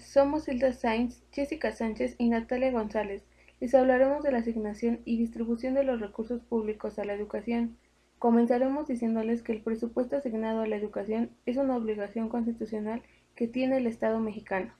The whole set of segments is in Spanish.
Somos Hilda Sainz, Jessica Sánchez y Natalia González. Les hablaremos de la asignación y distribución de los recursos públicos a la educación. Comenzaremos diciéndoles que el presupuesto asignado a la educación es una obligación constitucional que tiene el Estado mexicano.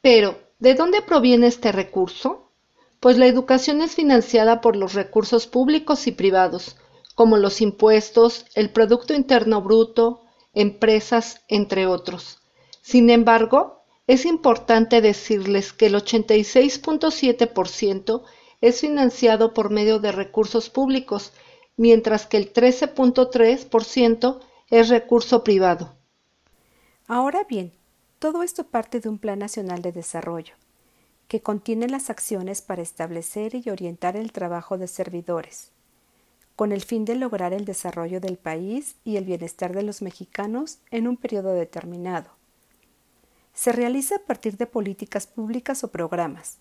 Pero, ¿de dónde proviene este recurso? Pues la educación es financiada por los recursos públicos y privados, como los impuestos, el Producto Interno Bruto, empresas, entre otros. Sin embargo, es importante decirles que el 86.7% es financiado por medio de recursos públicos, mientras que el 13.3% es recurso privado. Ahora bien, todo esto parte de un Plan Nacional de Desarrollo, que contiene las acciones para establecer y orientar el trabajo de servidores, con el fin de lograr el desarrollo del país y el bienestar de los mexicanos en un periodo determinado se realiza a partir de políticas públicas o programas,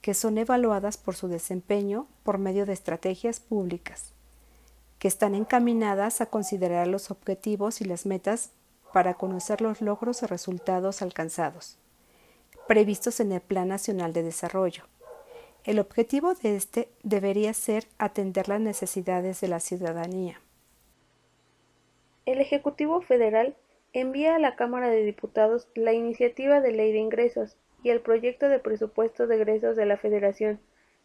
que son evaluadas por su desempeño por medio de estrategias públicas, que están encaminadas a considerar los objetivos y las metas para conocer los logros o resultados alcanzados, previstos en el Plan Nacional de Desarrollo. El objetivo de este debería ser atender las necesidades de la ciudadanía. El Ejecutivo Federal envía a la Cámara de Diputados la iniciativa de ley de ingresos y el proyecto de presupuesto de egresos de la Federación,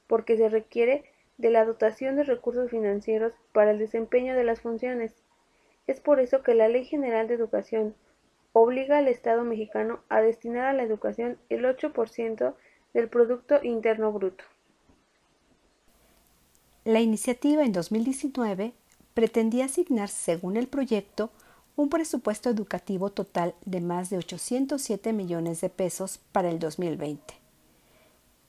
porque se requiere de la dotación de recursos financieros para el desempeño de las funciones. Es por eso que la Ley General de Educación obliga al Estado mexicano a destinar a la educación el 8% del Producto Interno Bruto. La iniciativa en 2019 pretendía asignar, según el proyecto, un presupuesto educativo total de más de 807 millones de pesos para el 2020.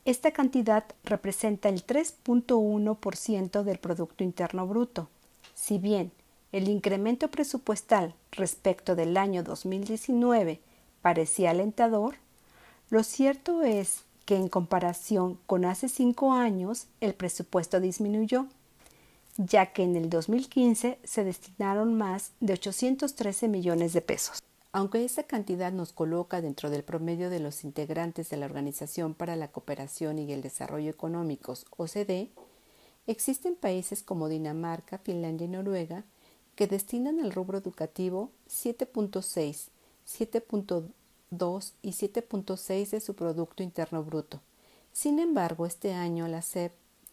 Esta cantidad representa el 3.1% del Producto Interno Bruto. Si bien el incremento presupuestal respecto del año 2019 parecía alentador, lo cierto es que en comparación con hace cinco años el presupuesto disminuyó ya que en el 2015 se destinaron más de 813 millones de pesos. Aunque esta cantidad nos coloca dentro del promedio de los integrantes de la Organización para la Cooperación y el Desarrollo Económicos, OCDE, existen países como Dinamarca, Finlandia y Noruega que destinan al rubro educativo 7.6, 7.2 y 7.6 de su Producto Interno Bruto. Sin embargo, este año la SEP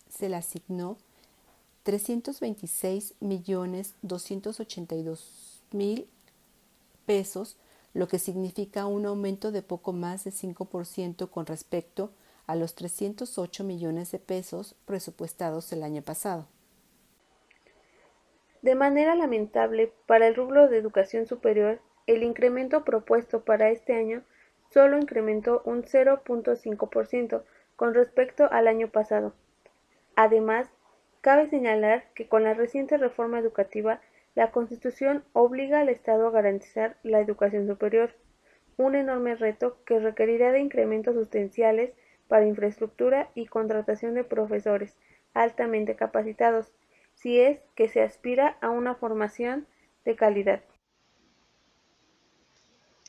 se le asignó 326 millones 282 mil pesos, lo que significa un aumento de poco más de 5% con respecto a los 308 millones de pesos presupuestados el año pasado. De manera lamentable, para el rubro de educación superior, el incremento propuesto para este año solo incrementó un 0.5% con respecto al año pasado. Además, Cabe señalar que con la reciente reforma educativa, la Constitución obliga al Estado a garantizar la educación superior, un enorme reto que requerirá de incrementos sustanciales para infraestructura y contratación de profesores altamente capacitados, si es que se aspira a una formación de calidad.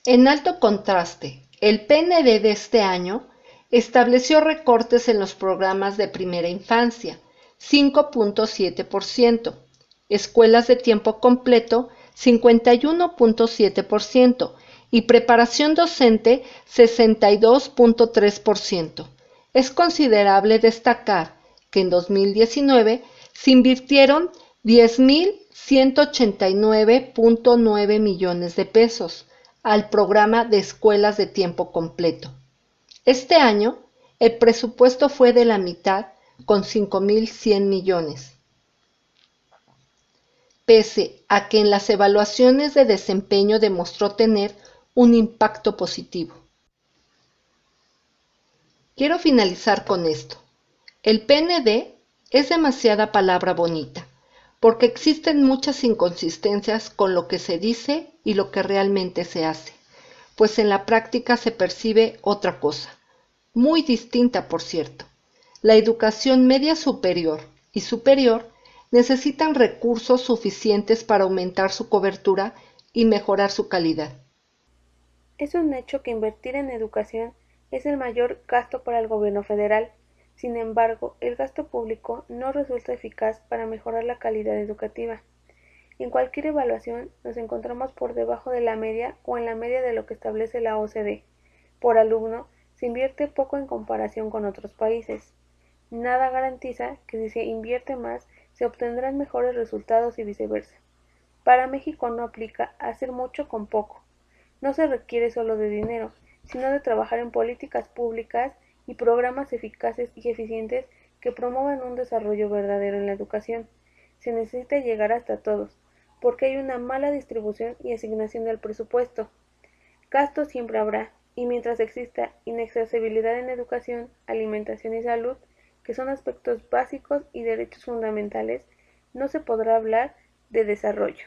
En alto contraste, el PND de este año estableció recortes en los programas de primera infancia, 5.7%, escuelas de tiempo completo 51.7% y preparación docente 62.3%. Es considerable destacar que en 2019 se invirtieron 10.189.9 millones de pesos al programa de escuelas de tiempo completo. Este año, el presupuesto fue de la mitad con 5.100 millones. Pese a que en las evaluaciones de desempeño demostró tener un impacto positivo. Quiero finalizar con esto. El PND es demasiada palabra bonita, porque existen muchas inconsistencias con lo que se dice y lo que realmente se hace, pues en la práctica se percibe otra cosa, muy distinta por cierto la educación media superior y superior necesitan recursos suficientes para aumentar su cobertura y mejorar su calidad. Es un hecho que invertir en educación es el mayor gasto para el gobierno federal. Sin embargo, el gasto público no resulta eficaz para mejorar la calidad educativa. En cualquier evaluación nos encontramos por debajo de la media o en la media de lo que establece la OCDE. Por alumno, se invierte poco en comparación con otros países. Nada garantiza que si se invierte más se obtendrán mejores resultados y viceversa. Para México no aplica hacer mucho con poco. No se requiere solo de dinero, sino de trabajar en políticas públicas y programas eficaces y eficientes que promuevan un desarrollo verdadero en la educación. Se necesita llegar hasta todos, porque hay una mala distribución y asignación del presupuesto. Gastos siempre habrá, y mientras exista inaccesibilidad en educación, alimentación y salud, que son aspectos básicos y derechos fundamentales, no se podrá hablar de desarrollo.